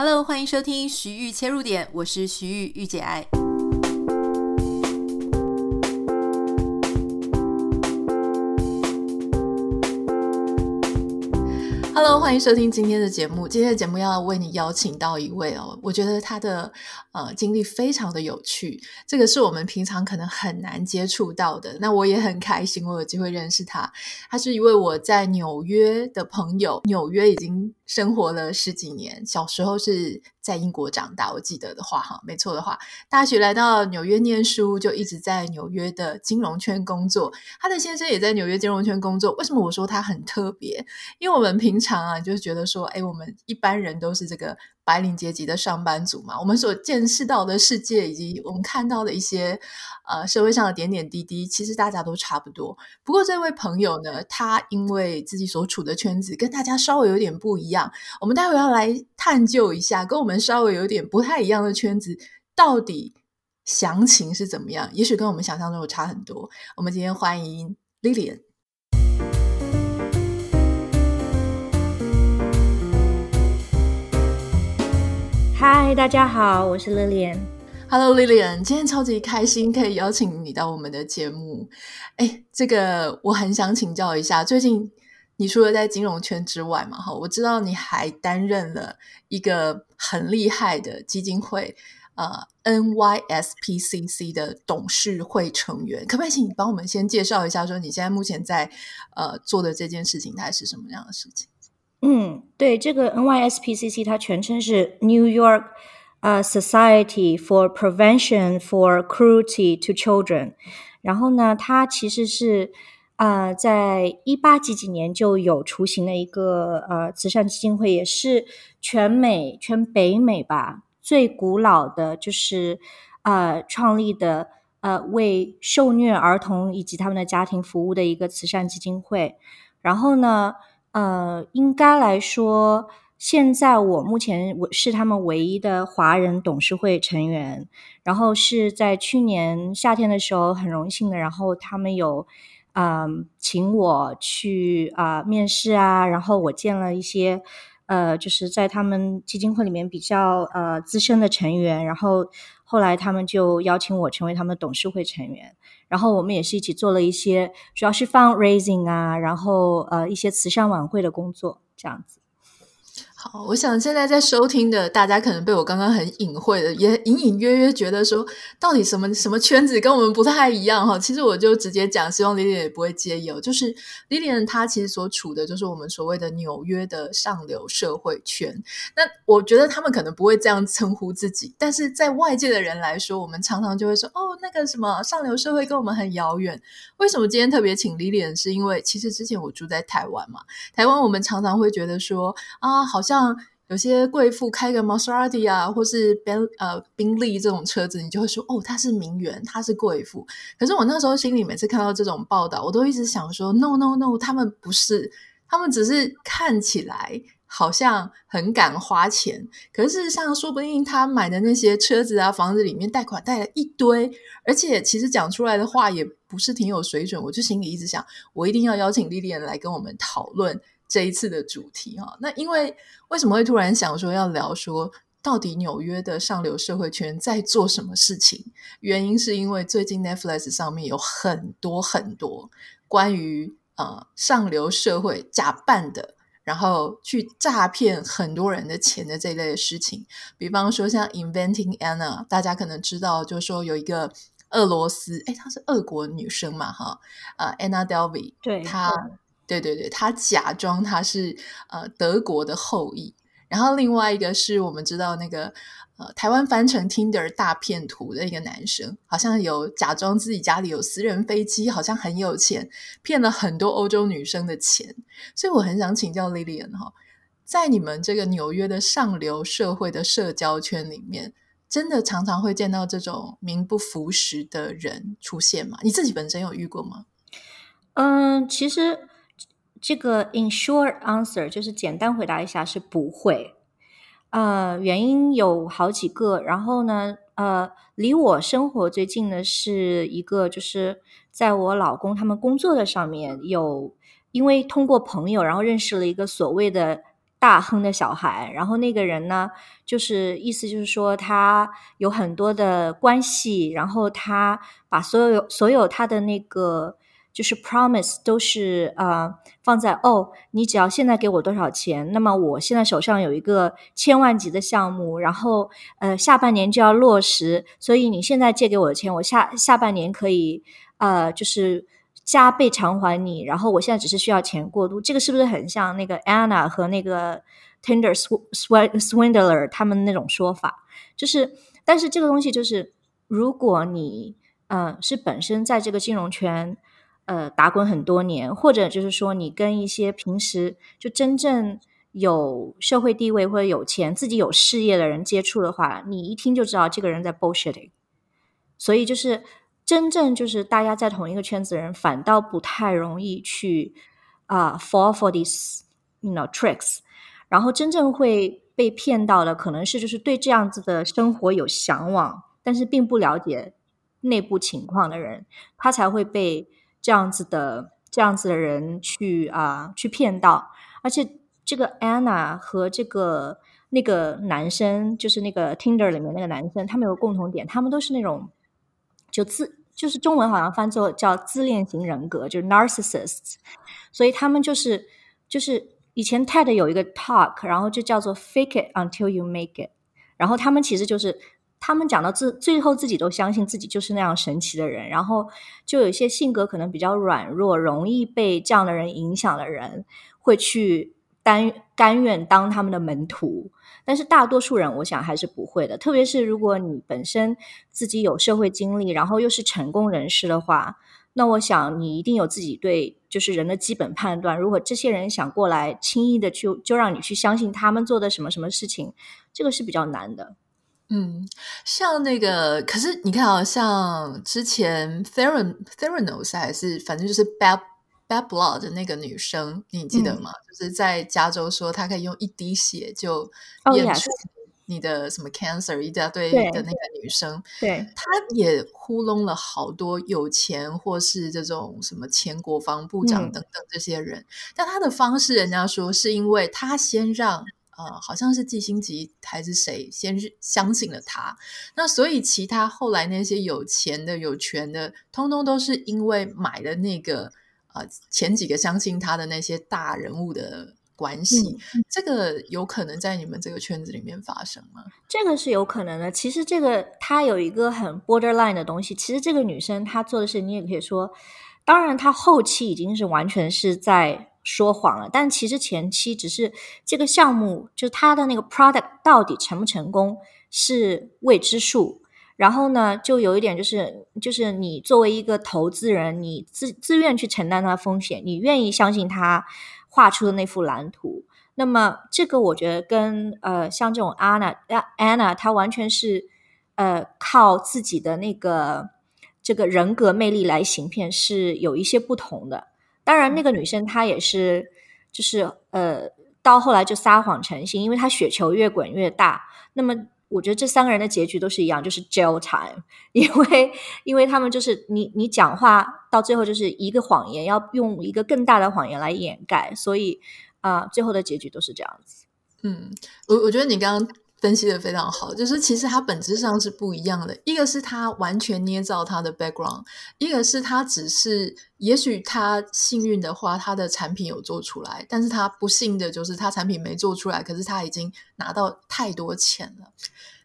Hello，欢迎收听徐玉切入点，我是徐豫御姐爱。Hello，欢迎收听今天的节目。今天的节目要为你邀请到一位哦，我觉得他的呃经历非常的有趣，这个是我们平常可能很难接触到的。那我也很开心，我有机会认识他。他是一位我在纽约的朋友，纽约已经生活了十几年，小时候是在英国长大，我记得的话哈，没错的话，大学来到纽约念书，就一直在纽约的金融圈工作。他的先生也在纽约金融圈工作。为什么我说他很特别？因为我们平常啊，就是觉得说，哎，我们一般人都是这个白领阶级的上班族嘛，我们所见识到的世界，以及我们看到的一些呃社会上的点点滴滴，其实大家都差不多。不过这位朋友呢，他因为自己所处的圈子跟大家稍微有点不一样，我们待会要来探究一下，跟我们稍微有点不太一样的圈子，到底详情是怎么样？也许跟我们想象中有差很多。我们今天欢迎 Lilian。嗨，大家好，我是 Lilian。Hello，Lillian，今天超级开心可以邀请你到我们的节目。哎，这个我很想请教一下，最近你除了在金融圈之外嘛，哈，我知道你还担任了一个很厉害的基金会，呃，NYSPCC 的董事会成员。可不可以请你帮我们先介绍一下，说你现在目前在呃做的这件事情，它是什么样的事情？嗯，对，这个 NYSPCC 它全称是 New York 呃、uh, Society for Prevention for Cruelty to Children。然后呢，它其实是呃在一八几几年就有雏形的一个呃慈善基金会，也是全美全北美吧最古老的，就是呃创立的呃为受虐儿童以及他们的家庭服务的一个慈善基金会。然后呢，呃，应该来说，现在我目前我是他们唯一的华人董事会成员。然后是在去年夏天的时候，很荣幸的，然后他们有嗯、呃、请我去啊、面试啊，然后我见了一些呃，就是在他们基金会里面比较呃资深的成员，然后后来他们就邀请我成为他们董事会成员。然后我们也是一起做了一些，主要是 fundraising 啊，然后呃一些慈善晚会的工作，这样子。好，我想现在在收听的大家可能被我刚刚很隐晦的，也隐隐约约觉得说，到底什么什么圈子跟我们不太一样哈。其实我就直接讲，希望 Lily 也不会介意哦。就是 Lily 她其实所处的就是我们所谓的纽约的上流社会圈。那我觉得他们可能不会这样称呼自己，但是在外界的人来说，我们常常就会说，哦，那个什么上流社会跟我们很遥远。为什么今天特别请 Lily，是因为其实之前我住在台湾嘛，台湾我们常常会觉得说，啊，好像。有些贵妇开个玛莎拉蒂啊，或是宾呃宾利这种车子，你就会说哦，她是名媛，她是贵妇。可是我那时候心里每次看到这种报道，我都一直想说，no no no，他们不是，他们只是看起来好像很敢花钱，可是事实上，说不定他买的那些车子啊、房子里面贷款贷了一堆，而且其实讲出来的话也不是挺有水准。我就心里一直想，我一定要邀请 Lillian 来跟我们讨论。这一次的主题哈，那因为为什么会突然想说要聊说到底纽约的上流社会圈在做什么事情？原因是因为最近 Netflix 上面有很多很多关于呃上流社会假扮的，然后去诈骗很多人的钱的这一类的事情。比方说像 Inventing Anna，大家可能知道，就是说有一个俄罗斯，诶，她是俄国女生嘛哈，呃，Anna Delvey，对，她。对对对，他假装他是呃德国的后裔，然后另外一个是我们知道那个呃台湾翻成 Tinder 大骗徒的一个男生，好像有假装自己家里有私人飞机，好像很有钱，骗了很多欧洲女生的钱。所以我很想请教 Lilian 哈，在你们这个纽约的上流社会的社交圈里面，真的常常会见到这种名不符实的人出现吗？你自己本身有遇过吗？嗯，其实。这个 in short answer 就是简单回答一下是不会，呃，原因有好几个。然后呢，呃，离我生活最近的是一个，就是在我老公他们工作的上面有，因为通过朋友，然后认识了一个所谓的大亨的小孩，然后那个人呢，就是意思就是说他有很多的关系，然后他把所有所有他的那个就是 promise 都是呃放在哦，你只要现在给我多少钱，那么我现在手上有一个千万级的项目，然后呃下半年就要落实，所以你现在借给我的钱，我下下半年可以呃就是。加倍偿还你，然后我现在只是需要钱过渡，这个是不是很像那个 Anna 和那个 Tinder Swindler 他们那种说法？就是，但是这个东西就是，如果你呃是本身在这个金融圈呃打滚很多年，或者就是说你跟一些平时就真正有社会地位或者有钱、自己有事业的人接触的话，你一听就知道这个人在 bullshitting。所以就是。真正就是大家在同一个圈子的人，反倒不太容易去啊、fall for these you know tricks。然后真正会被骗到的，可能是就是对这样子的生活有向往，但是并不了解内部情况的人，他才会被这样子的这样子的人去啊、去骗到。而且这个 Anna 和这个那个男生，就是那个 Tinder 里面那个男生，他们有共同点，他们都是那种就自。就是中文好像翻作叫自恋型人格，就是 narcissists，所以他们就是就是以前 TED 有一个 talk，然后就叫做 fake it until you make it，然后他们其实就是他们讲到自最后自己都相信自己就是那样神奇的人，然后就有一些性格可能比较软弱，容易被这样的人影响的人会去甘甘愿当他们的门徒。但是大多数人，我想还是不会的。特别是如果你本身自己有社会经历，然后又是成功人士的话，那我想你一定有自己对就是人的基本判断。如果这些人想过来轻易的去就让你去相信他们做的什么什么事情，这个是比较难的。嗯，像那个，可是你看啊，像之前 Theron Theranos 还是反正就是 Bad。Bad Blood 的那个女生，你记得吗？嗯、就是在加州说，她可以用一滴血就验出你的什么 cancer，、oh. 一大堆的那个女生，对，她也糊弄了好多有钱或是这种什么前国防部长等等这些人。嗯、但她的方式，人家说是因为她先让呃，好像是季辛吉还是谁先相信了他，那所以其他后来那些有钱的、有权的，通通都是因为买了那个。前几个相信他的那些大人物的关系，嗯、这个有可能在你们这个圈子里面发生吗？这个是有可能的。其实这个他有一个很 borderline 的东西。其实这个女生她做的事，你也可以说，当然她后期已经是完全是在说谎了。但其实前期只是这个项目，就是他的那个 product 到底成不成功是未知数。然后呢，就有一点就是，就是你作为一个投资人，你自自愿去承担它的风险，你愿意相信他画出的那幅蓝图。那么，这个我觉得跟呃，像这种 Anna Anna，她完全是呃靠自己的那个这个人格魅力来行骗，是有一些不同的。当然，那个女生她也是，就是呃，到后来就撒谎成性，因为她雪球越滚越大。那么。我觉得这三个人的结局都是一样，就是 jail time，因为因为他们就是你你讲话到最后就是一个谎言，要用一个更大的谎言来掩盖，所以啊、呃，最后的结局都是这样子。嗯，我我觉得你刚刚分析的非常好，就是其实它本质上是不一样的，一个是他完全捏造他的 background，一个是他只是也许他幸运的话，他的产品有做出来，但是他不幸的就是他产品没做出来，可是他已经拿到太多钱了。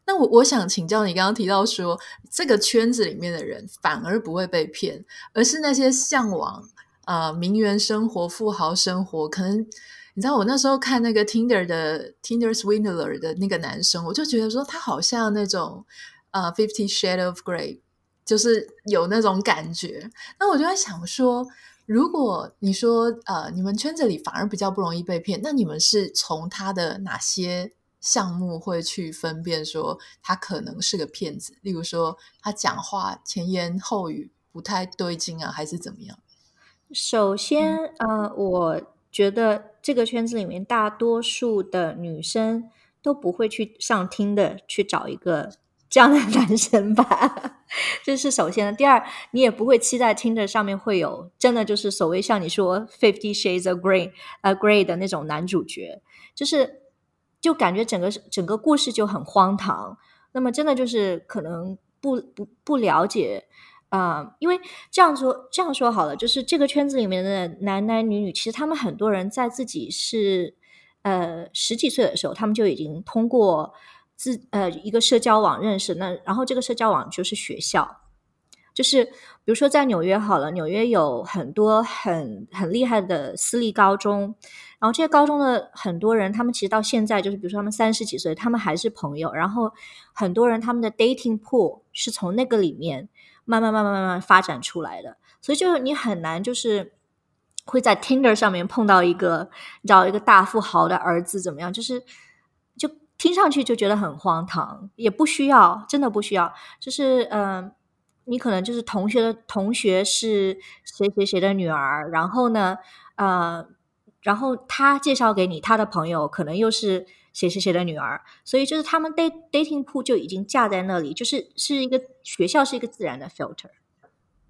那我我想请教你，刚刚提到说这个圈子里面的人反而不会被骗，而是那些向往呃名媛生活、富豪生活，可能。你知道我那时候看那个 Tinder 的 Tinder Swindler 的那个男生，我就觉得说他好像那种呃 Fifty Shades of Grey，就是有那种感觉。那我就在想说，如果你说呃你们圈子里反而比较不容易被骗，那你们是从他的哪些项目会去分辨说他可能是个骗子？例如说他讲话前言后语不太对劲啊，还是怎么样？首先，嗯、呃，我觉得。这个圈子里面，大多数的女生都不会去上听的去找一个这样的男生吧。这是首先的。第二，你也不会期待听着上面会有真的就是所谓像你说 Fifty Shades of Grey 呃 Grey 的那种男主角，就是就感觉整个整个故事就很荒唐。那么真的就是可能不不不了解。啊、因为这样说，这样说好了，就是这个圈子里面的男男女女，其实他们很多人在自己是呃十几岁的时候，他们就已经通过自呃一个社交网认识。那然后这个社交网就是学校，就是比如说在纽约好了，纽约有很多很很厉害的私立高中，然后这些高中的很多人，他们其实到现在就是，比如说他们三十几岁，他们还是朋友。然后很多人他们的 dating pool 是从那个里面。慢慢慢慢慢慢发展出来的，所以就是你很难就是会在 Tinder 上面碰到一个找一个大富豪的儿子怎么样？就是就听上去就觉得很荒唐，也不需要，真的不需要。就是嗯、呃，你可能就是同学的同学是谁谁谁的女儿，然后呢，呃，然后他介绍给你他的朋友，可能又是。谁谁谁的女儿，所以就是他们 dat dating pool 就已经架在那里，就是是一个学校是一个自然的 filter。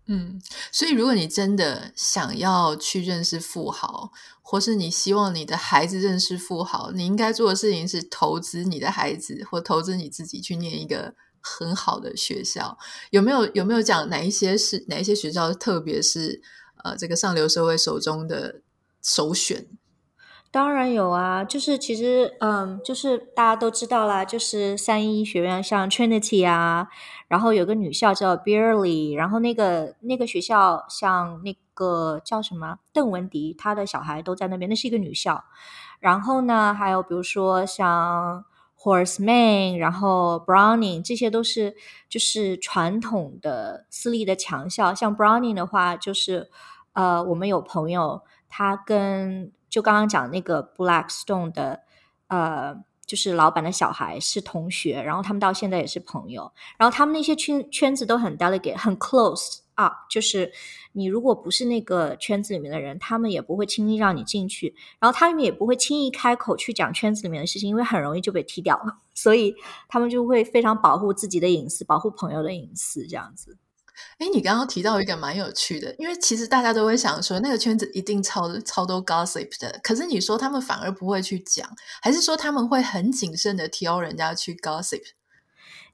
嗯，所以如果你真的想要去认识富豪，或是你希望你的孩子认识富豪，你应该做的事情是投资你的孩子，或投资你自己去念一个很好的学校。有没有有没有讲哪一些是哪一些学校，特别是呃这个上流社会手中的首选？当然有啊，就是其实，嗯，就是大家都知道啦，就是三一学院，像 Trinity 啊，然后有个女校叫 berly 然后那个那个学校像那个叫什么邓文迪，他的小孩都在那边，那是一个女校。然后呢，还有比如说像 Horace Mann，然后 Browning，这些都是就是传统的私立的强校。像 Browning 的话，就是呃，我们有朋友，他跟就刚刚讲那个 Blackstone 的，呃，就是老板的小孩是同学，然后他们到现在也是朋友，然后他们那些圈圈子都很 delicate，很 close up，，就是你如果不是那个圈子里面的人，他们也不会轻易让你进去，然后他们也不会轻易开口去讲圈子里面的事情，因为很容易就被踢掉，所以他们就会非常保护自己的隐私，保护朋友的隐私，这样子。哎，你刚刚提到一个蛮有趣的，因为其实大家都会想说，那个圈子一定超超多 gossip 的。可是你说他们反而不会去讲，还是说他们会很谨慎的挑人家去 gossip？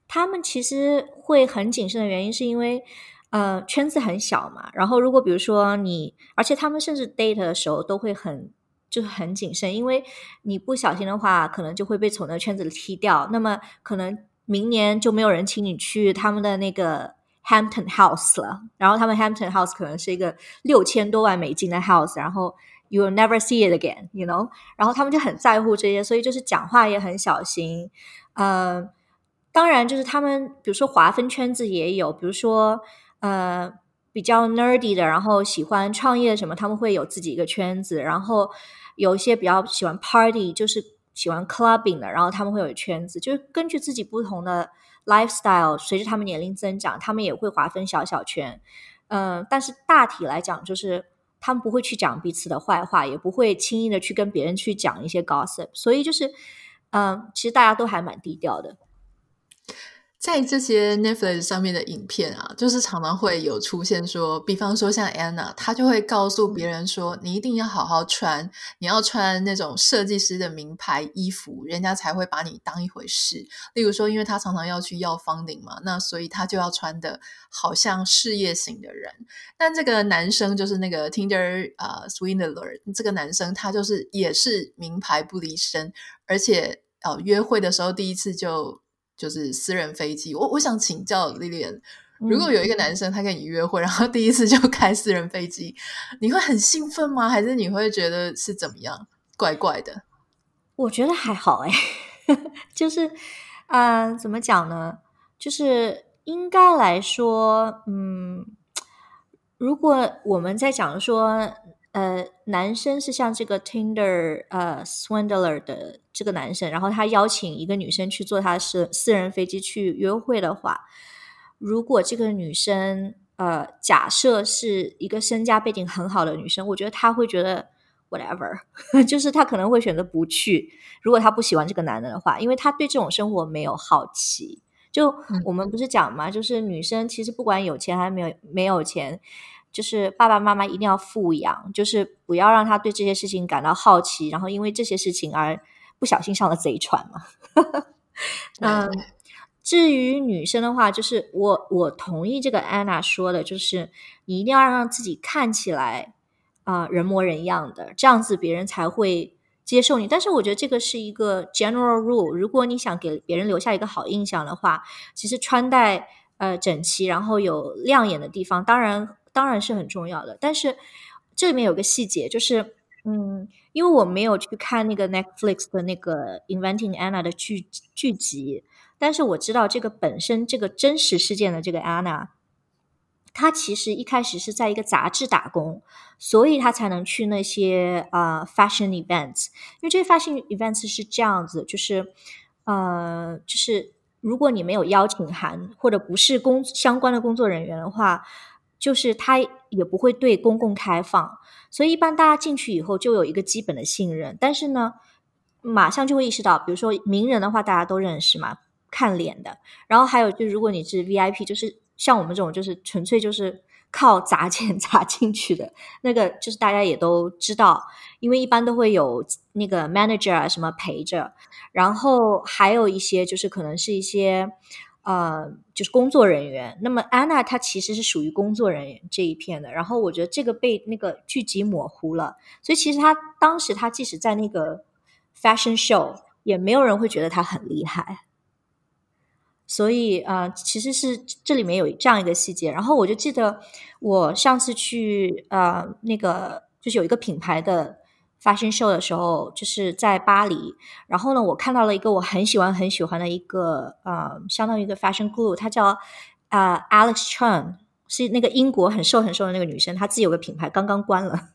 他们其实会很谨慎的原因是因为，呃，圈子很小嘛。然后如果比如说你，而且他们甚至 date 的时候都会很就是很谨慎，因为你不小心的话，可能就会被从那个圈子里踢掉。那么可能明年就没有人请你去他们的那个。Hampton House 了，然后他们 Hampton House 可能是一个六千多万美金的 house，然后 you will never see it again，you know，然后他们就很在乎这些，所以就是讲话也很小心。呃，当然就是他们，比如说划分圈子也有，比如说呃比较 nerdy 的，然后喜欢创业什么，他们会有自己一个圈子，然后有一些比较喜欢 party，就是喜欢 clubbing 的，然后他们会有圈子，就是根据自己不同的。Lifestyle 随着他们年龄增长，他们也会划分小小圈，嗯、但是大体来讲，就是他们不会去讲彼此的坏话，也不会轻易的去跟别人去讲一些 gossip，所以就是，嗯、其实大家都还蛮低调的。在这些 Netflix 上面的影片啊，就是常常会有出现说，比方说像 Anna，她就会告诉别人说，你一定要好好穿，你要穿那种设计师的名牌衣服，人家才会把你当一回事。例如说，因为她常常要去要 funding 嘛，那所以她就要穿的好像事业型的人。但这个男生就是那个 Tinder 啊、Swindler，这个男生他就是也是名牌不离身，而且哦、约会的时候第一次就。就是私人飞机，我我想请教 Lillian，如果有一个男生他跟你约会，嗯、然后第一次就开私人飞机，你会很兴奋吗？还是你会觉得是怎么样？怪怪的？我觉得还好哎，就是啊、呃，怎么讲呢？就是应该来说，嗯，如果我们在讲说。呃，男生是像这个 Tinder 呃 Swindler 的这个男生，然后他邀请一个女生去坐他的私私人飞机去约会的话，如果这个女生呃假设是一个身家背景很好的女生，我觉得他会觉得 whatever，就是他可能会选择不去。如果他不喜欢这个男的的话，因为他对这种生活没有好奇，就我们不是讲嘛，就是女生其实不管有钱还是没有没有钱，就是爸爸妈妈一定要富养，就是不要让他对这些事情感到好奇，然后因为这些事情而不小心上了贼船嘛。嗯，至于女生的话，就是我我同意这个安娜说的，就是你一定要让自己看起来啊、呃、人模人样的，这样子别人才会。接受你，但是我觉得这个是一个 general rule。如果你想给别人留下一个好印象的话，其实穿戴呃整齐，然后有亮眼的地方，当然当然是很重要的。但是这里面有个细节，就是嗯，因为我没有去看那个 Netflix 的那个 Inventing Anna 的剧剧集，但是我知道这个本身这个真实事件的这个 Anna。他其实一开始是在一个杂志打工，所以他才能去那些呃 fashion events。因为这些 fashion events 是这样子，就是呃，就是如果你没有邀请函或者不是工相关的工作人员的话，就是他也不会对公共开放。所以一般大家进去以后就有一个基本的信任，但是呢，马上就会意识到，比如说名人的话，大家都认识嘛，看脸的。然后还有就，如果你是 VIP，就是。像我们这种就是纯粹就是靠砸钱 砸进去的那个，就是大家也都知道，因为一般都会有那个 manager 啊什么陪着，然后还有一些就是可能是一些呃就是工作人员。那么安娜她其实是属于工作人员这一片的，然后我觉得这个被那个剧集模糊了，所以其实她当时她即使在那个 fashion show，也没有人会觉得她很厉害。所以呃，其实是这里面有这样一个细节。然后我就记得我上次去呃那个就是有一个品牌的 fashion show 的时候，就是在巴黎。然后呢，我看到了一个我很喜欢很喜欢的一个呃，相当于一个 fashion guru，她叫呃 Alex Chen，。是那个英国很瘦很瘦的那个女生，她自己有个品牌，刚刚关了。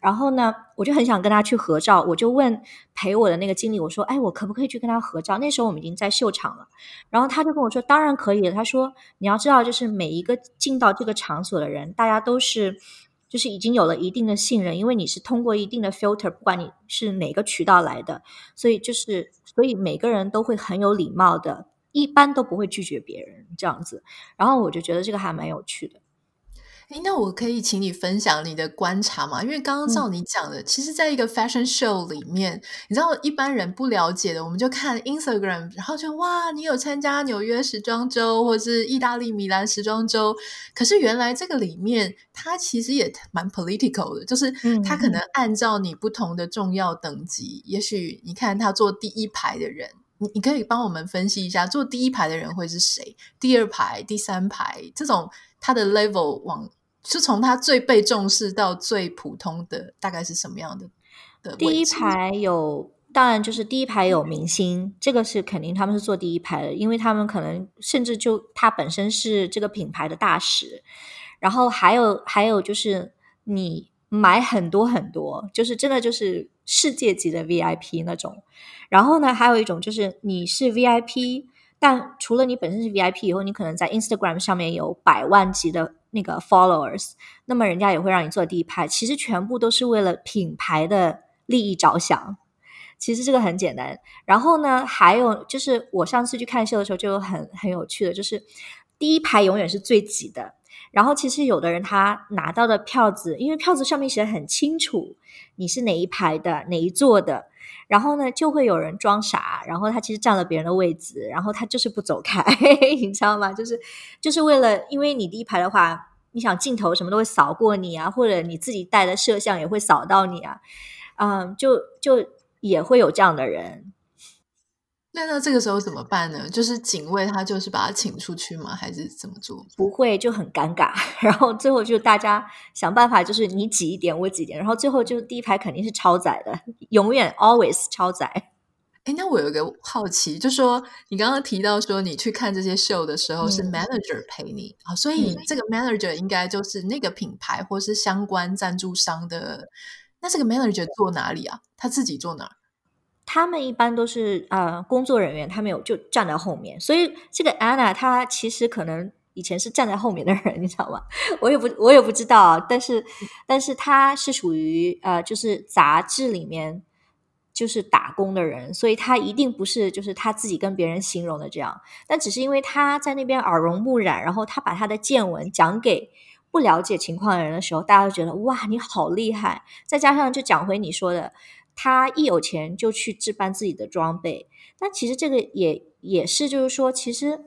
然后呢，我就很想跟她去合照，我就问陪我的那个经理，我说：“哎，我可不可以去跟她合照？”那时候我们已经在秀场了。然后他就跟我说：“当然可以了。”他说：“你要知道，就是每一个进到这个场所的人，大家都是就是已经有了一定的信任，因为你是通过一定的 filter，不管你是哪个渠道来的，所以就是所以每个人都会很有礼貌的。”一般都不会拒绝别人这样子，然后我就觉得这个还蛮有趣的。诶，那我可以请你分享你的观察吗？因为刚刚照你讲的，嗯、其实在一个 fashion show 里面，你知道一般人不了解的，我们就看 Instagram，然后就哇，你有参加纽约时装周，或是意大利米兰时装周。可是原来这个里面，它其实也蛮 political 的，就是它可能按照你不同的重要等级，嗯、也许你看他坐第一排的人。你你可以帮我们分析一下，坐第一排的人会是谁？第二排、第三排这种，他的 level 往是从他最被重视到最普通的，大概是什么样的的？第一排有，当然就是第一排有明星，嗯、这个是肯定他们是坐第一排的，因为他们可能甚至就他本身是这个品牌的大使。然后还有还有就是你买很多很多，就是真的就是世界级的 VIP 那种。然后呢，还有一种就是你是 VIP，但除了你本身是 VIP 以后，你可能在 Instagram 上面有百万级的那个 followers，那么人家也会让你坐第一排。其实全部都是为了品牌的利益着想。其实这个很简单。然后呢，还有就是我上次去看秀的时候，就很很有趣的，就是第一排永远是最挤的。然后其实有的人他拿到的票子，因为票子上面写得很清楚，你是哪一排的，哪一座的。然后呢，就会有人装傻，然后他其实占了别人的位置，然后他就是不走开，你知道吗？就是就是为了，因为你第一排的话，你想镜头什么都会扫过你啊，或者你自己带的摄像也会扫到你啊，嗯，就就也会有这样的人。那那这个时候怎么办呢？就是警卫他就是把他请出去吗？还是怎么做？不会，就很尴尬。然后最后就大家想办法，就是你挤一点，我挤一点。然后最后就第一排肯定是超载的，永远 always 超载。哎，那我有一个好奇，就说你刚刚提到说你去看这些秀的时候是 manager 陪你啊，嗯，所以这个 manager 应该就是那个品牌或是相关赞助商的。那这个 manager 坐哪里啊？他自己坐哪儿？他们一般都是呃工作人员，他们有就站在后面，所以这个 Anna 她其实可能以前是站在后面的人，你知道吗？我也不我也不知道，但是 但是她是属于呃就是杂志里面，就是打工的人，所以他一定不是就是他自己跟别人形容的这样，但只是因为他在那边耳濡目染，然后他把他的见闻讲给不了解情况的人的时候，大家都觉得哇，你好厉害。再加上就讲回你说的，他一有钱就去置办自己的装备，那其实这个也也是就是说，其实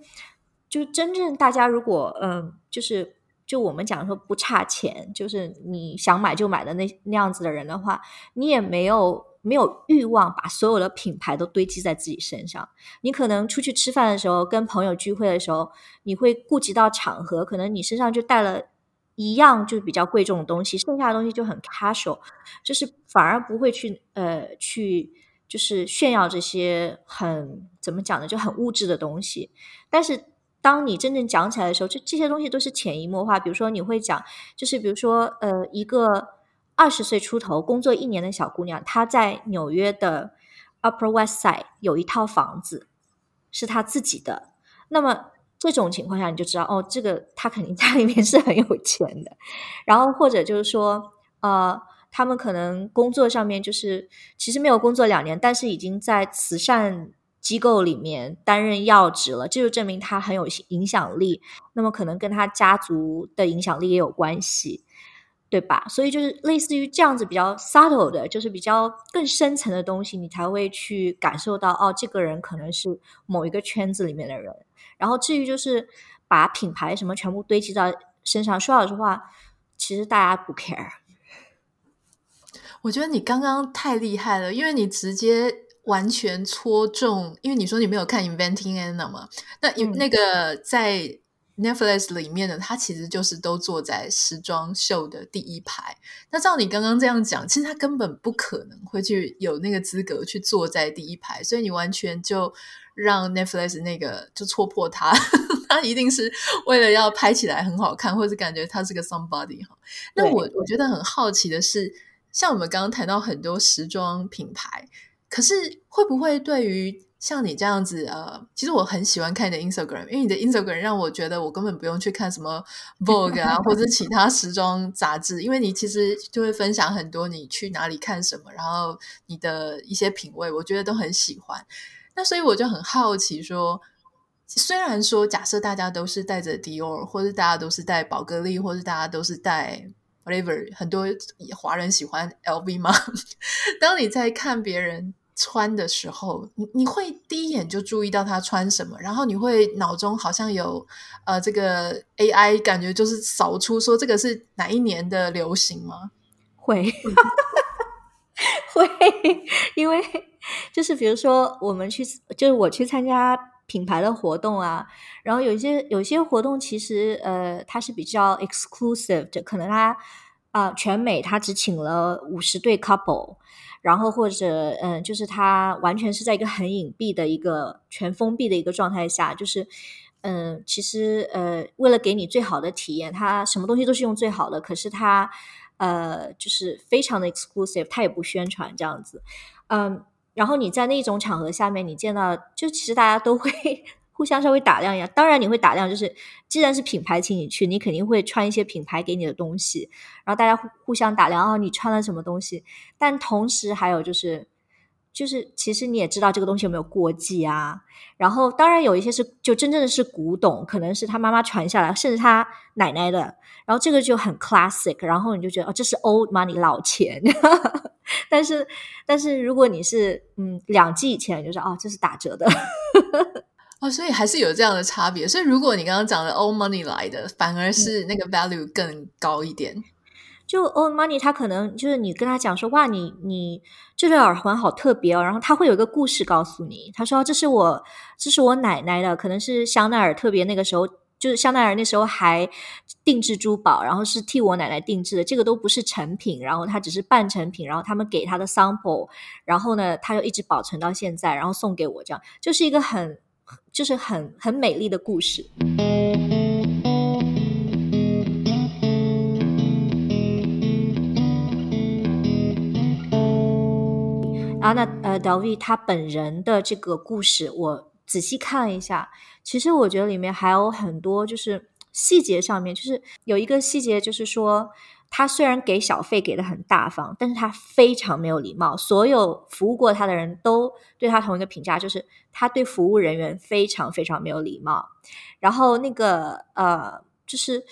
就真正大家如果嗯，就是。就我们讲说不差钱，就是你想买就买的那那样子的人的话，你也没有没有欲望把所有的品牌都堆积在自己身上。你可能出去吃饭的时候，跟朋友聚会的时候，你会顾及到场合，可能你身上就带了一样就是比较贵重的东西，剩下的东西就很 casual，就是反而不会去呃去就是炫耀这些很怎么讲呢，就很物质的东西，但是。当你真正讲起来的时候，就这些东西都是潜移默化。比如说，你会讲，就是比如说，呃，一个二十岁出头、工作一年的小姑娘，她在纽约的 Upper West Side 有一套房子，是她自己的。那么这种情况下，你就知道，哦，这个他肯定家里面是很有钱的。然后或者就是说，呃，他们可能工作上面就是其实没有工作两年，但是已经在慈善。机构里面担任要职了，这就证明他很有影响力。那么可能跟他家族的影响力也有关系，对吧？所以就是类似于这样子比较 subtle 的，就是比较更深层的东西，你才会去感受到哦，这个人可能是某一个圈子里面的人。然后至于就是把品牌什么全部堆积到身上，说老实话，其实大家不 care。我觉得你刚刚太厉害了，因为你直接。完全戳中，因为你说你没有看《Inventing Anna》嘛？那、嗯、那个在 Netflix 里面的他其实就是都坐在时装秀的第一排。那照你刚刚这样讲，其实他根本不可能会去有那个资格去坐在第一排，所以你完全就让 Netflix 那个就戳破他，他一定是为了要拍起来很好看，或者是感觉他是个 somebody 哈。那我我觉得很好奇的是，像我们刚刚谈到很多时装品牌。可是会不会对于像你这样子呃，其实我很喜欢看你的 Instagram，因为你的 Instagram 让我觉得我根本不用去看什么 Vogue 啊，或者其他时装杂志，因为你其实就会分享很多你去哪里看什么，然后你的一些品味，我觉得都很喜欢。那所以我就很好奇说，虽然说假设大家都是带着 Dior，或者大家都是带宝格丽，或者大家都是带 whatever，很多华人喜欢 LV 吗？当你在看别人。穿的时候，你你会第一眼就注意到他穿什么，然后你会脑中好像有呃这个 AI 感觉就是扫出说这个是哪一年的流行吗？会，会，因为就是比如说我们去，就是我去参加品牌的活动啊，然后有一些有些活动其实呃它是比较 exclusive 的，可能它啊、全美它只请了五十对 couple。然后或者嗯，就是它完全是在一个很隐蔽的一个全封闭的一个状态下，就是嗯，其实呃，为了给你最好的体验，它什么东西都是用最好的，可是它呃，就是非常的 exclusive，它也不宣传这样子，嗯，然后你在那种场合下面，你见到就其实大家都会。互相稍微打量一下，当然你会打量，就是既然是品牌请你去，你肯定会穿一些品牌给你的东西，然后大家互互相打量，哦，你穿了什么东西？但同时还有就是，就是其实你也知道这个东西有没有过季啊？然后当然有一些是就真正的是古董，可能是他妈妈传下来，甚至他奶奶的，然后这个就很 classic，然后你就觉得哦，这是 old money 老钱。但是但是如果你是嗯两季以前，就是哦，这是打折的。哦，所以还是有这样的差别。所以如果你刚刚讲的 old money 来的，反而是那个 value 更高一点。就 old money，他可能就是你跟他讲说，哇，你你这对耳环好特别哦，然后他会有一个故事告诉你。他说这是我这是我奶奶的，可能是香奈儿特别那个时候，就是香奈儿那时候还定制珠宝，然后是替我奶奶定制的，这个都不是成品，然后它只是半成品，然后他们给他的 sample，然后呢，他就一直保存到现在，然后送给我，这样就是一个很。就是很很美丽的故事。然后呢，呃，David 他本人的这个故事，我仔细看了一下，其实我觉得里面还有很多，就是细节上面，就是有一个细节，就是说他虽然给小费给的很大方，但是他非常没有礼貌。所有服务过他的人都对他同一个评价，就是他对服务人员非常非常没有礼貌。然后那个呃，就是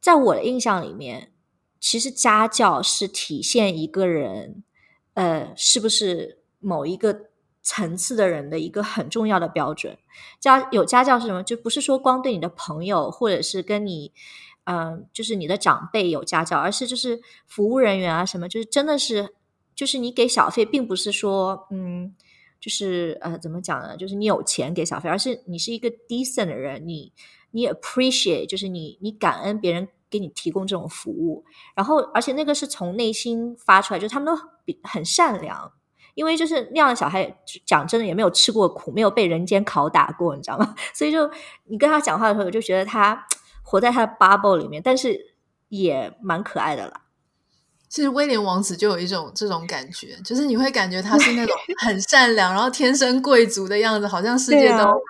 在我的印象里面，其实家教是体现一个人呃是不是某一个层次的人的一个很重要的标准。家有家教是什么？就不是说光对你的朋友，或者是跟你。嗯，就是你的长辈有家教，而是就是服务人员啊什么，就是真的是，就是你给小费，并不是说，嗯，就是呃，怎么讲呢？就是你有钱给小费，而是你是一个 decent 的人，你你 appreciate，就是你你感恩别人给你提供这种服务，然后而且那个是从内心发出来，就是他们都比很善良，因为就是那样的小孩，讲真的也没有吃过苦，没有被人间拷打过，你知道吗？所以就你跟他讲话的时候，我就觉得他。活在他的 bubble 里面，但是也蛮可爱的啦。其实威廉王子就有一种这种感觉，就是你会感觉他是那种很善良，然后天生贵族的样子，好像世界都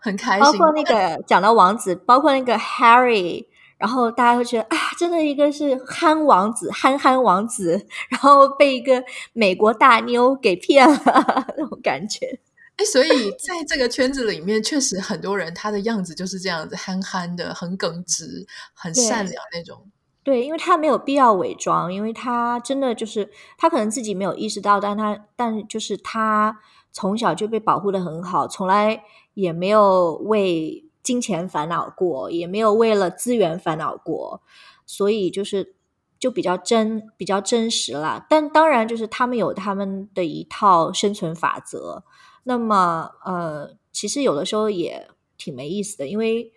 很开心。包括那个讲到王子，包括那个 Harry，然后大家会觉得啊，真的一个是憨王子，憨憨王子，然后被一个美国大妞给骗了 那种感觉。哎，所以在这个圈子里面，确实很多人他的样子就是这样子，憨憨的，很耿直，很善良那种。对，因为他没有必要伪装，因为他真的就是他可能自己没有意识到，但他但就是他从小就被保护得很好，从来也没有为金钱烦恼过，也没有为了资源烦恼过，所以就是就比较真，比较真实啦。但当然，就是他们有他们的一套生存法则。那么，呃，其实有的时候也挺没意思的，因为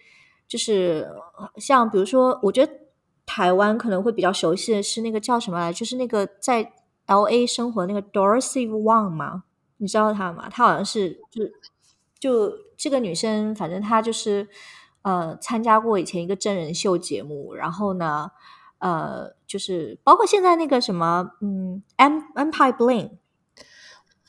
就是像比如说，我觉得台湾可能会比较熟悉的是那个叫什么来，就是那个在 LA 生活那个 Dorothy Wang 嘛，你知道他吗？他好像是就就这个女生，反正她就是呃参加过以前一个真人秀节目，然后呢，呃，就是包括现在那个什么，嗯，Empire Bling。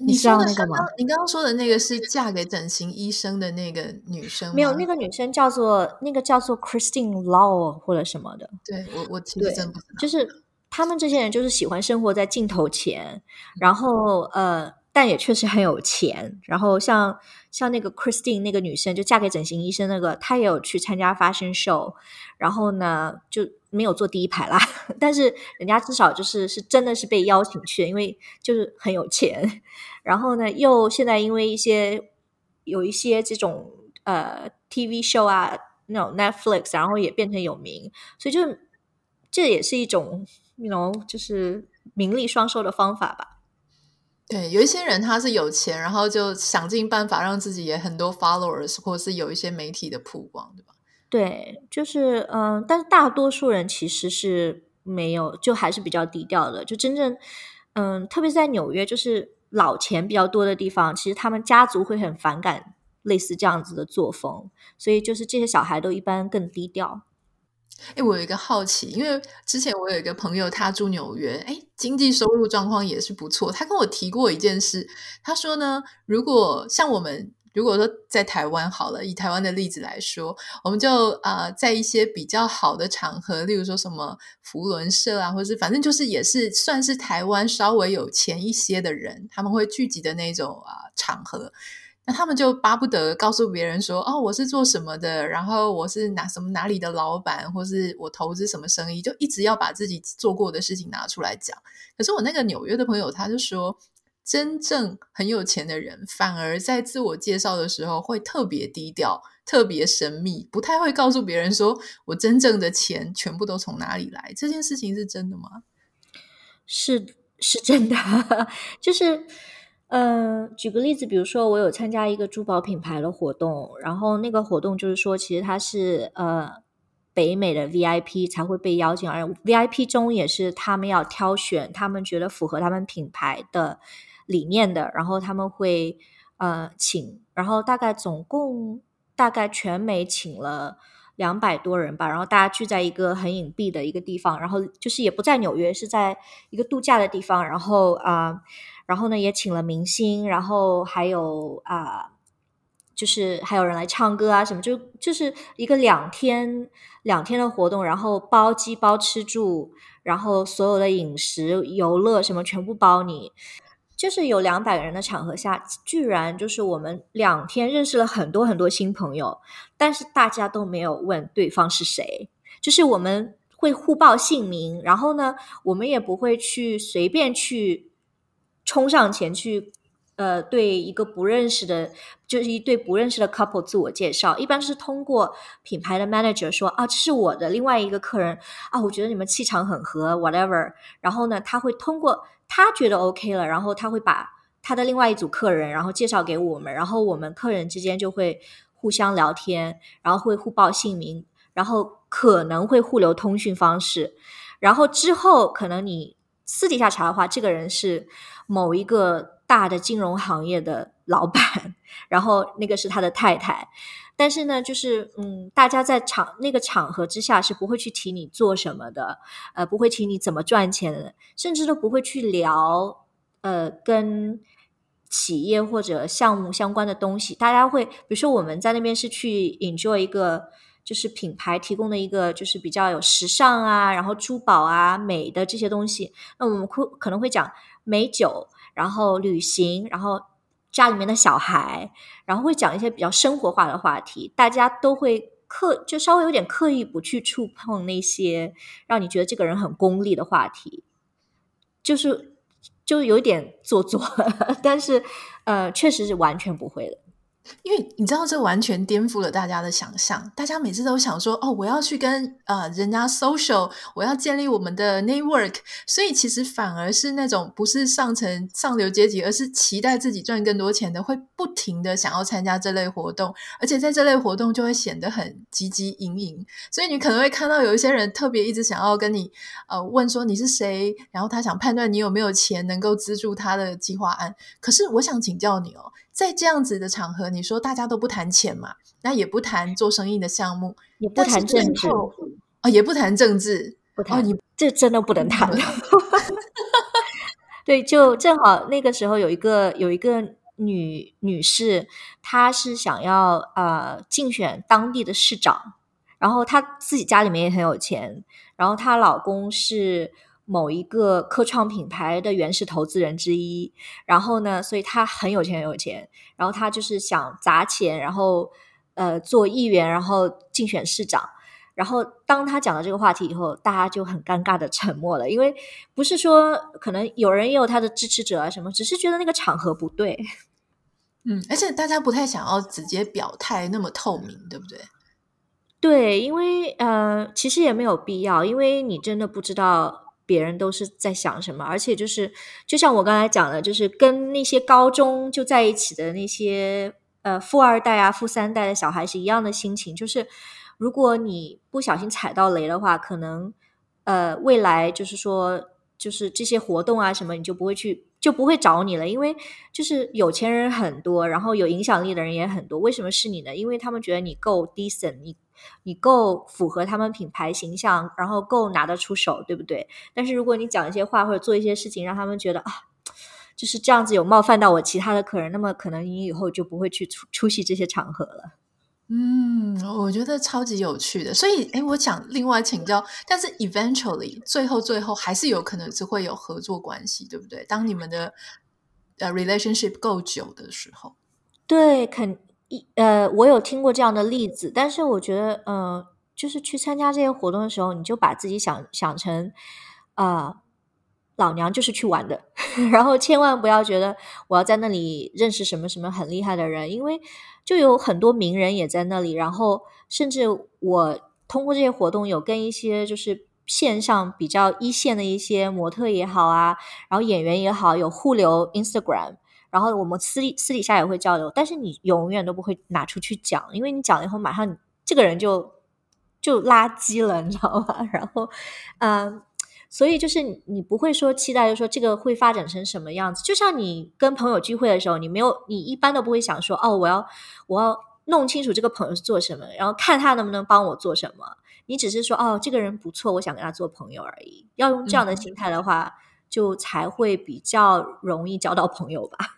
你知道那个吗？你刚刚说的那个是嫁给整形医生的那个女生？没有，那个女生叫做那个叫做 Christine Law 或者什么的。对，我我其实真不知道。就是他们这些人就是喜欢生活在镜头前，然后呃，但也确实很有钱。然后像像那个 Christine 那个女生，就嫁给整形医生那个，她也有去参加 fashion show，然后呢就。没有坐第一排啦，但是人家至少就是是真的是被邀请去，因为就是很有钱。然后呢，又现在因为一些有一些这种呃 TV show 啊，那种 Netflix，然后也变成有名，所以就这也是一种那种 you know, 就是名利双收的方法吧。对，有一些人他是有钱，然后就想尽办法让自己也很多 followers，或是有一些媒体的曝光，对吧？对，就是嗯，但是大多数人其实是没有，就还是比较低调的。就真正嗯，特别是在纽约，就是老钱比较多的地方，其实他们家族会很反感类似这样子的作风，所以就是这些小孩都一般更低调。哎，我有一个好奇，因为之前我有一个朋友，他住纽约，哎，经济收入状况也是不错。他跟我提过一件事，他说呢，如果像我们。如果说在台湾好了，以台湾的例子来说，我们就啊、在一些比较好的场合，例如说什么福伦社啊，或者是反正就是也是算是台湾稍微有钱一些的人，他们会聚集的那种啊、场合，他们就巴不得告诉别人说，哦，我是做什么的，然后我是哪什么哪里的老板，或是我投资什么生意，就一直要把自己做过的事情拿出来讲。可是我那个纽约的朋友，他就说。真正很有钱的人，反而在自我介绍的时候会特别低调、特别神秘，不太会告诉别人说我真正的钱全部都从哪里来。这件事情是真的吗？是，是真的。就是，嗯，举个例子，比如说我有参加一个珠宝品牌的活动，然后那个活动就是说，其实它是呃北美的 VIP 才会被邀请，而 VIP 中也是他们要挑选他们觉得符合他们品牌的。理念的，然后他们会呃请，然后大概总共大概全美请了两百多人吧，然后大家聚在一个很隐蔽的一个地方，然后就是也不在纽约，是在一个度假的地方，然后啊、然后呢也请了明星，然后还有啊、就是还有人来唱歌啊什么，就就是一个两天两天的活动，然后包机包吃住，然后所有的饮食游乐什么全部包你。就是有两百个人的场合下，居然就是我们两天认识了很多很多新朋友，但是大家都没有问对方是谁。就是我们会互报姓名，然后呢，我们也不会去随便去冲上前去，呃，对一个不认识的，就是一对不认识的 couple 自我介绍。一般是通过品牌的 manager 说啊，这是我的另外一个客人啊，我觉得你们气场很合，whatever。然后呢，他会通过。他觉得 OK 了，然后他会把他的另外一组客人，然后介绍给我们，然后我们客人之间就会互相聊天，然后会互报姓名，然后可能会互留通讯方式，然后之后可能你私底下查的话，这个人是某一个大的金融行业的老板，然后那个是他的太太。但是呢，就是嗯，大家在场那个场合之下是不会去提你做什么的，呃，不会提你怎么赚钱的，甚至都不会去聊呃跟企业或者项目相关的东西。大家会，比如说我们在那边是去 enjoy 一个就是品牌提供的一个就是比较有时尚啊，然后珠宝啊、美的这些东西。那我们可可能会讲美酒，然后旅行，然后。家里面的小孩，然后会讲一些比较生活化的话题，大家都会刻，就稍微有点刻意不去触碰那些让你觉得这个人很功利的话题，就是就有点做作，但是呃，确实是完全不会的。因为你知道，这完全颠覆了大家的想象。大家每次都想说：“哦，我要去跟呃人家 social，我要建立我们的 network。”所以其实反而是那种不是上层上流阶级，而是期待自己赚更多钱的，会不停的想要参加这类活动，而且在这类活动就会显得很汲汲营营。所以你可能会看到有一些人特别一直想要跟你呃问说你是谁，然后他想判断你有没有钱能够资助他的计划案。可是我想请教你哦。在这样子的场合，你说大家都不谈钱嘛？那也不谈做生意的项目，也不谈政治啊、哦，也不谈政治，不谈。哦、你这真的不能谈。对，就正好那个时候有一个有一个女女士，她是想要呃竞选当地的市长，然后她自己家里面也很有钱，然后她老公是。某一个科创品牌的原始投资人之一，然后呢，所以他很有钱，很有钱。然后他就是想砸钱，然后呃做议员，然后竞选市长。然后当他讲到这个话题以后，大家就很尴尬的沉默了，因为不是说可能有人也有他的支持者啊什么，只是觉得那个场合不对。嗯，而且大家不太想要直接表态那么透明，对不对？对，因为呃，其实也没有必要，因为你真的不知道。别人都是在想什么，而且就是，就像我刚才讲的，就是跟那些高中就在一起的那些呃富二代啊、富三代的小孩是一样的心情。就是如果你不小心踩到雷的话，可能呃未来就是说，就是这些活动啊什么，你就不会去，就不会找你了，因为就是有钱人很多，然后有影响力的人也很多。为什么是你呢？因为他们觉得你够 decent，你。你够符合他们品牌形象，然后够拿得出手，对不对？但是如果你讲一些话或者做一些事情，让他们觉得啊，就是这样子有冒犯到我其他的客人，那么可能你以后就不会去出出席这些场合了。嗯，我觉得超级有趣的。所以，诶，我想另外请教，但是 eventually 最后最后还是有可能是会有合作关系，对不对？当你们的呃 relationship 够久的时候，对，肯。一呃，我有听过这样的例子，但是我觉得，呃，就是去参加这些活动的时候，你就把自己想想成，啊、老娘就是去玩的，然后千万不要觉得我要在那里认识什么什么很厉害的人，因为就有很多名人也在那里，然后甚至我通过这些活动有跟一些就是线上比较一线的一些模特也好啊，然后演员也好，有互留 Instagram。然后我们私底私底下也会交流，但是你永远都不会拿出去讲，因为你讲了以后，马上这个人就就垃圾了，你知道吗？然后，嗯、呃，所以就是你不会说期待，就说这个会发展成什么样子。就像你跟朋友聚会的时候，你没有，你一般都不会想说，哦，我要我要弄清楚这个朋友是做什么，然后看他能不能帮我做什么。你只是说，哦，这个人不错，我想跟他做朋友而已。要用这样的心态的话，嗯、就才会比较容易交到朋友吧。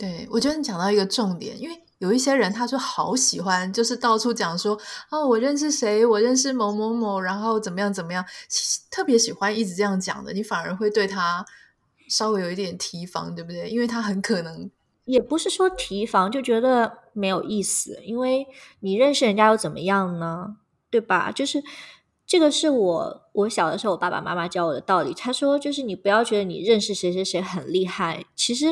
对，我觉得你讲到一个重点，因为有一些人他就好喜欢，就是到处讲说哦，我认识谁，我认识某某某，然后怎么样怎么样，特别喜欢一直这样讲的，你反而会对他稍微有一点提防，对不对？因为他很可能也不是说提防，就觉得没有意思，因为你认识人家又怎么样呢？对吧？就是。这个是我我小的时候，我爸爸妈妈教我的道理。他说，就是你不要觉得你认识谁谁谁很厉害，其实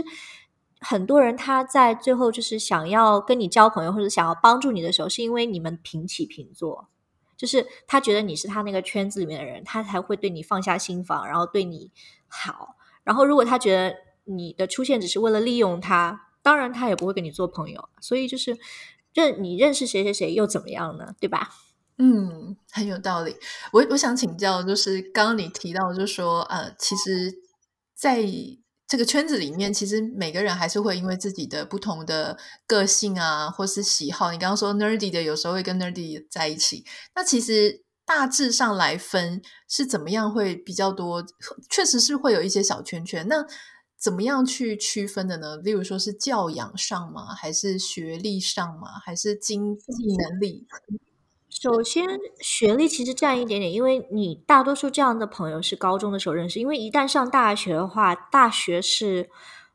很多人他在最后就是想要跟你交朋友或者想要帮助你的时候，是因为你们平起平坐，就是他觉得你是他那个圈子里面的人，他才会对你放下心防，然后对你好。然后如果他觉得你的出现只是为了利用他，当然他也不会跟你做朋友。所以就是认你认识谁谁谁又怎么样呢？对吧？嗯，很有道理。我我想请教，就是刚刚你提到，就是说，呃，其实在这个圈子里面，其实每个人还是会因为自己的不同的个性啊，或是喜好。你刚刚说 nerdy 的，有时候会跟 nerdy 在一起。那其实大致上来分是怎么样会比较多？确实是会有一些小圈圈。那怎么样去区分的呢？例如说是教养上吗？还是学历上吗？还是经济能力？首先，学历其实占一点点，因为你大多数这样的朋友是高中的时候认识。因为一旦上大学的话，大学是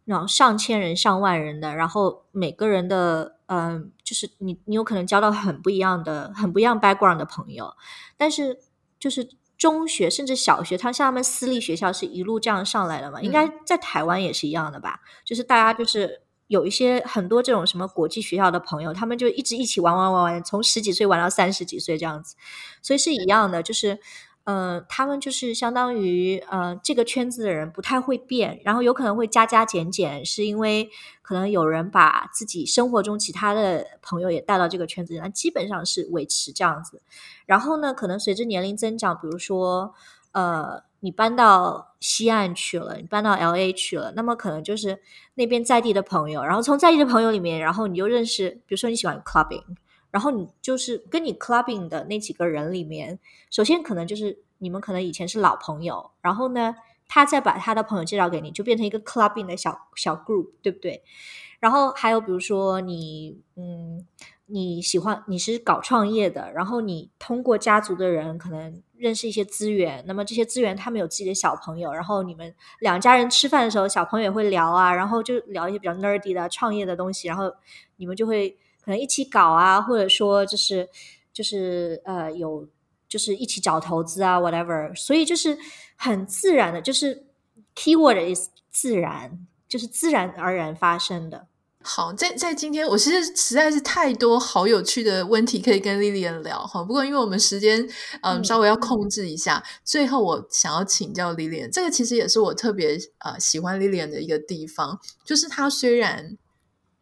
那种上千人、上万人的，然后每个人的嗯，就是你你有可能交到很不一样的、很不一样 background 的朋友。但是就是中学甚至小学，他像他们私立学校是一路这样上来的嘛，应该在台湾也是一样的吧？就是大家就是。有一些很多这种什么国际学校的朋友，他们就一直一起玩玩玩玩，从十几岁玩到三十几岁这样子，所以是一样的，就是，呃，他们就是相当于呃这个圈子的人不太会变，然后有可能会加加减减，是因为可能有人把自己生活中其他的朋友也带到这个圈子里，那基本上是维持这样子。然后呢，可能随着年龄增长，比如说呃。你搬到西岸去了，你搬到 LA 去了，那么可能就是那边在地的朋友，然后从在地的朋友里面，然后你就认识，比如说你喜欢 clubbing，然后你就是跟你 clubbing 的那几个人里面，首先可能就是你们可能以前是老朋友，然后呢，他再把他的朋友介绍给你，就变成一个 clubbing 的小小 group，对不对？然后还有比如说你，嗯。你喜欢你是搞创业的，然后你通过家族的人可能认识一些资源，那么这些资源他们有自己的小朋友，然后你们两家人吃饭的时候，小朋友也会聊啊，然后就聊一些比较 nerdy 的创业的东西，然后你们就会可能一起搞啊，或者说就是就是呃有就是一起找投资啊，whatever，所以就是很自然的，就是 keyword is 自然，就是自然而然发生的。好，在在今天，我其实实在是太多好有趣的问题可以跟 Lilian 聊哈。不过因为我们时间嗯稍微要控制一下，嗯、最后我想要请教 Lilian，这个其实也是我特别呃喜欢 Lilian 的一个地方，就是她虽然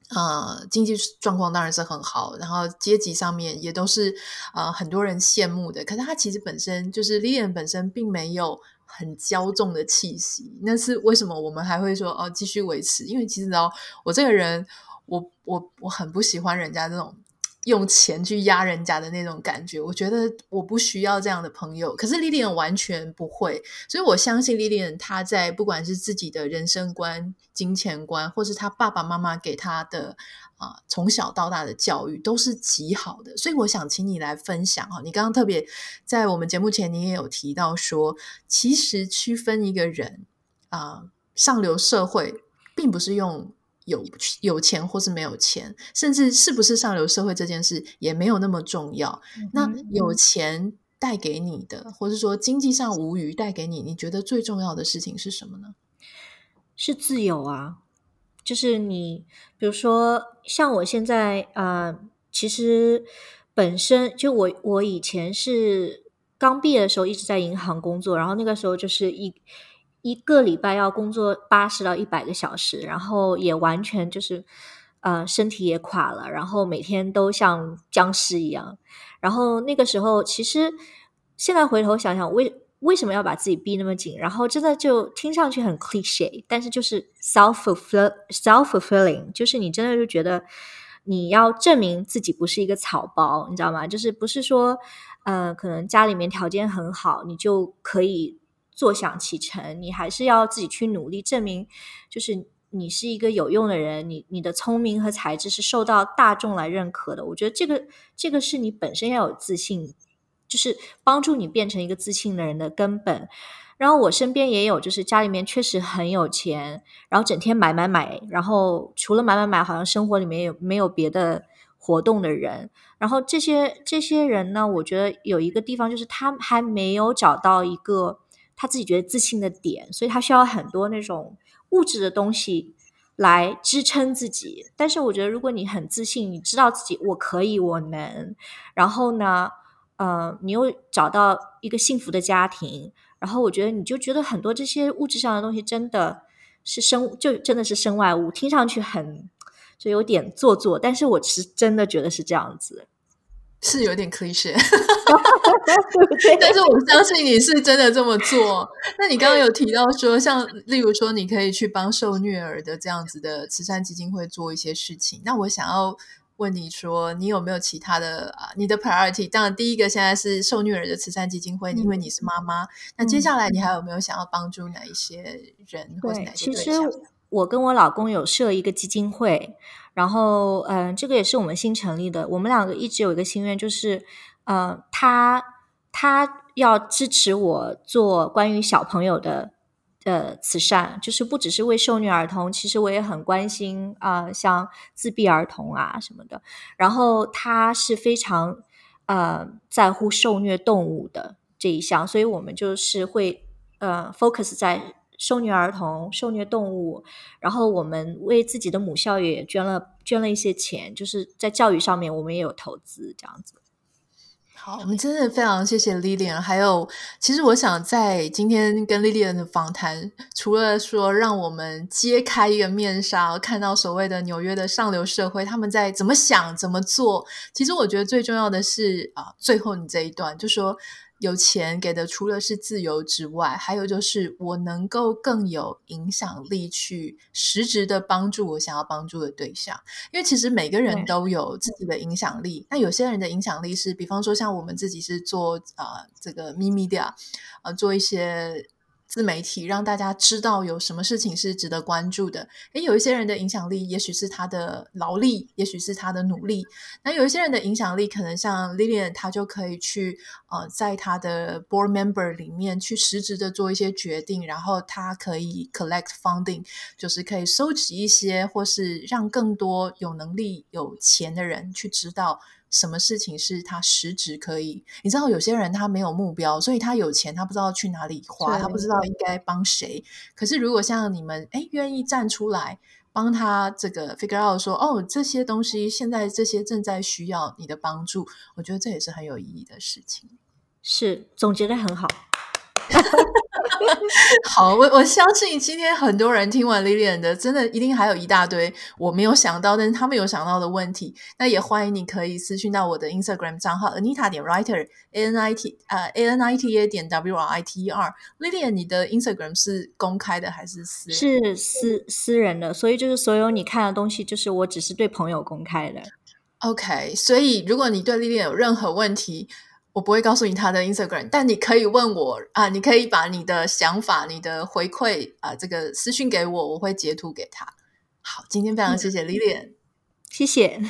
呃经济状况当然是很好，然后阶级上面也都是呃很多人羡慕的，可是他其实本身就是 Lilian 本身并没有很骄纵的气息，那是为什么我们还会说哦继续维持？因为其实哦，我这个人，我我我很不喜欢人家这种用钱去压人家的那种感觉。我觉得我不需要这样的朋友。可是 Lilian 完全不会，所以我相信 Lilian 她在不管是自己的人生观、金钱观，或是她爸爸妈妈给她的。啊，从小到大的教育都是极好的，所以我想请你来分享哈。你刚刚特别在我们节目前，你也有提到说，其实区分一个人啊，上流社会，并不是用有有钱或是没有钱，甚至是不是上流社会这件事也没有那么重要。嗯、那有钱带给你的，或是说经济上无余带给你，你觉得最重要的事情是什么呢？是自由啊。就是你，比如说像我现在，呃，其实本身就我，我以前是刚毕业的时候一直在银行工作，然后那个时候就是一一个礼拜要工作八十到一百个小时，然后也完全就是呃身体也垮了，然后每天都像僵尸一样，然后那个时候其实现在回头想想，为为什么要把自己逼那么紧？然后真的就听上去很 cliche，但是就是 self fulfill self fulfilling，就是你真的就觉得你要证明自己不是一个草包，你知道吗？就是不是说，呃，可能家里面条件很好，你就可以坐享其成，你还是要自己去努力证明，就是你是一个有用的人，你你的聪明和才智是受到大众来认可的。我觉得这个这个是你本身要有自信，就是帮助你变成一个自信的人的根本。然后我身边也有，就是家里面确实很有钱，然后整天买买买，然后除了买买买，好像生活里面有没有别的活动的人。然后这些这些人呢，我觉得有一个地方就是他还没有找到一个他自己觉得自信的点，所以他需要很多那种。物质的东西来支撑自己，但是我觉得，如果你很自信，你知道自己我可以，我能，然后呢，呃，你又找到一个幸福的家庭，然后我觉得你就觉得很多这些物质上的东西真的是身，就真的是身外物，听上去很就有点做作，但是我是真的觉得是这样子。是有点 cliché，但是我相信你是真的这么做。那你刚刚有提到说，像例如说，你可以去帮受虐儿的这样子的慈善基金会做一些事情。那我想要问你说，你有没有其他的啊？你的 priority？当然，第一个现在是受虐儿的慈善基金会，因为你是妈妈。那接下来你还有没有想要帮助哪一些人或者哪些对象？我跟我老公有设一个基金会，然后，嗯、这个也是我们新成立的。我们两个一直有一个心愿，就是，呃，他他要支持我做关于小朋友的呃慈善，就是不只是为受虐儿童，其实我也很关心啊、呃，像自闭儿童啊什么的。然后他是非常呃在乎受虐动物的这一项，所以我们就是会呃 focus 在。受虐儿童、受虐动物，然后我们为自己的母校也捐了捐了一些钱，就是在教育上面我们也有投资这样子。好，我们真的非常谢谢 Lilian。还有，其实我想在今天跟 Lilian 的访谈，除了说让我们揭开一个面纱，看到所谓的纽约的上流社会他们在怎么想、怎么做，其实我觉得最重要的是啊，最后你这一段就说。有钱给的除了是自由之外，还有就是我能够更有影响力，去实质的帮助我想要帮助的对象。因为其实每个人都有自己的影响力，那有些人的影响力是，比方说像我们自己是做啊、呃、这个 MeMedia 呃做一些。自媒体让大家知道有什么事情是值得关注的。诶，有一些人的影响力，也许是他的劳力，也许是他的努力。那有一些人的影响力，可能像 Lilian，他就可以去呃，在他的 board member 里面去实质的做一些决定，然后他可以 collect funding，就是可以收集一些，或是让更多有能力、有钱的人去知道。什么事情是他实质可以？你知道，有些人他没有目标，所以他有钱，他不知道去哪里花，他不知道应该帮谁。可是如果像你们，哎，愿意站出来帮他这个 figure out 说，哦，这些东西现在这些正在需要你的帮助，我觉得这也是很有意义的事情。是，总结的很好。好，我我相信今天很多人听完 Lilian 的，真的一定还有一大堆我没有想到，但是他们有想到的问题。那也欢迎你可以私讯到我的 Instagram 账号 Anita 点 Writer A N I T 呃 A N I T A 点 W R I T E R。Lilian，你的 Instagram 是公开的还是私人？是私私人的，所以就是所有你看的东西，就是我只是对朋友公开的。OK，所以如果你对 Lilian 有任何问题，我不会告诉你他的 Instagram，但你可以问我啊，你可以把你的想法、你的回馈啊，这个私信给我，我会截图给他。好，今天非常谢谢 Lilian，谢谢。